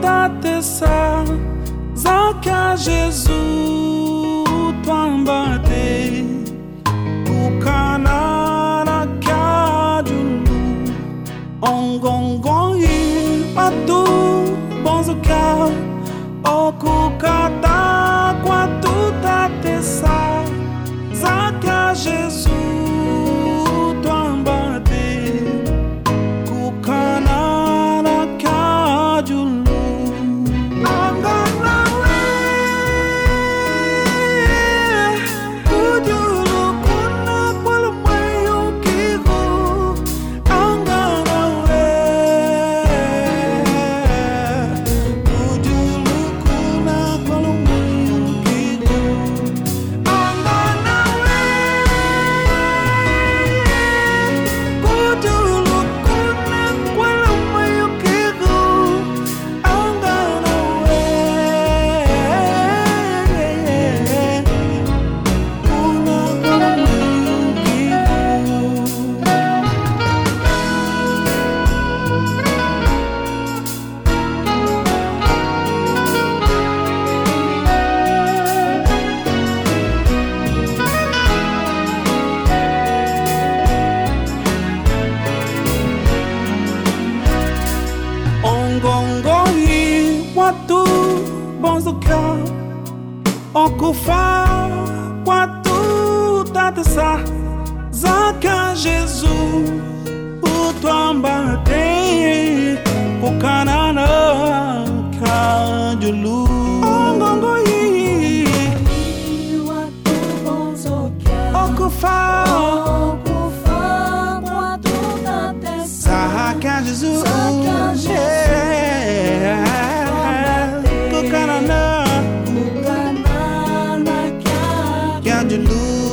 tatesa zaka Jesus twambate kukanana kajulu ongongongi matu bonzoka okukata kwatu ngongongi watu bonzoka okufa kwatu tatesa. Zaka jesu utwamba te kukanana kanjulu ngongongi watu bonzoka okufa okufa kwatu tatesa. Zaka jesu lose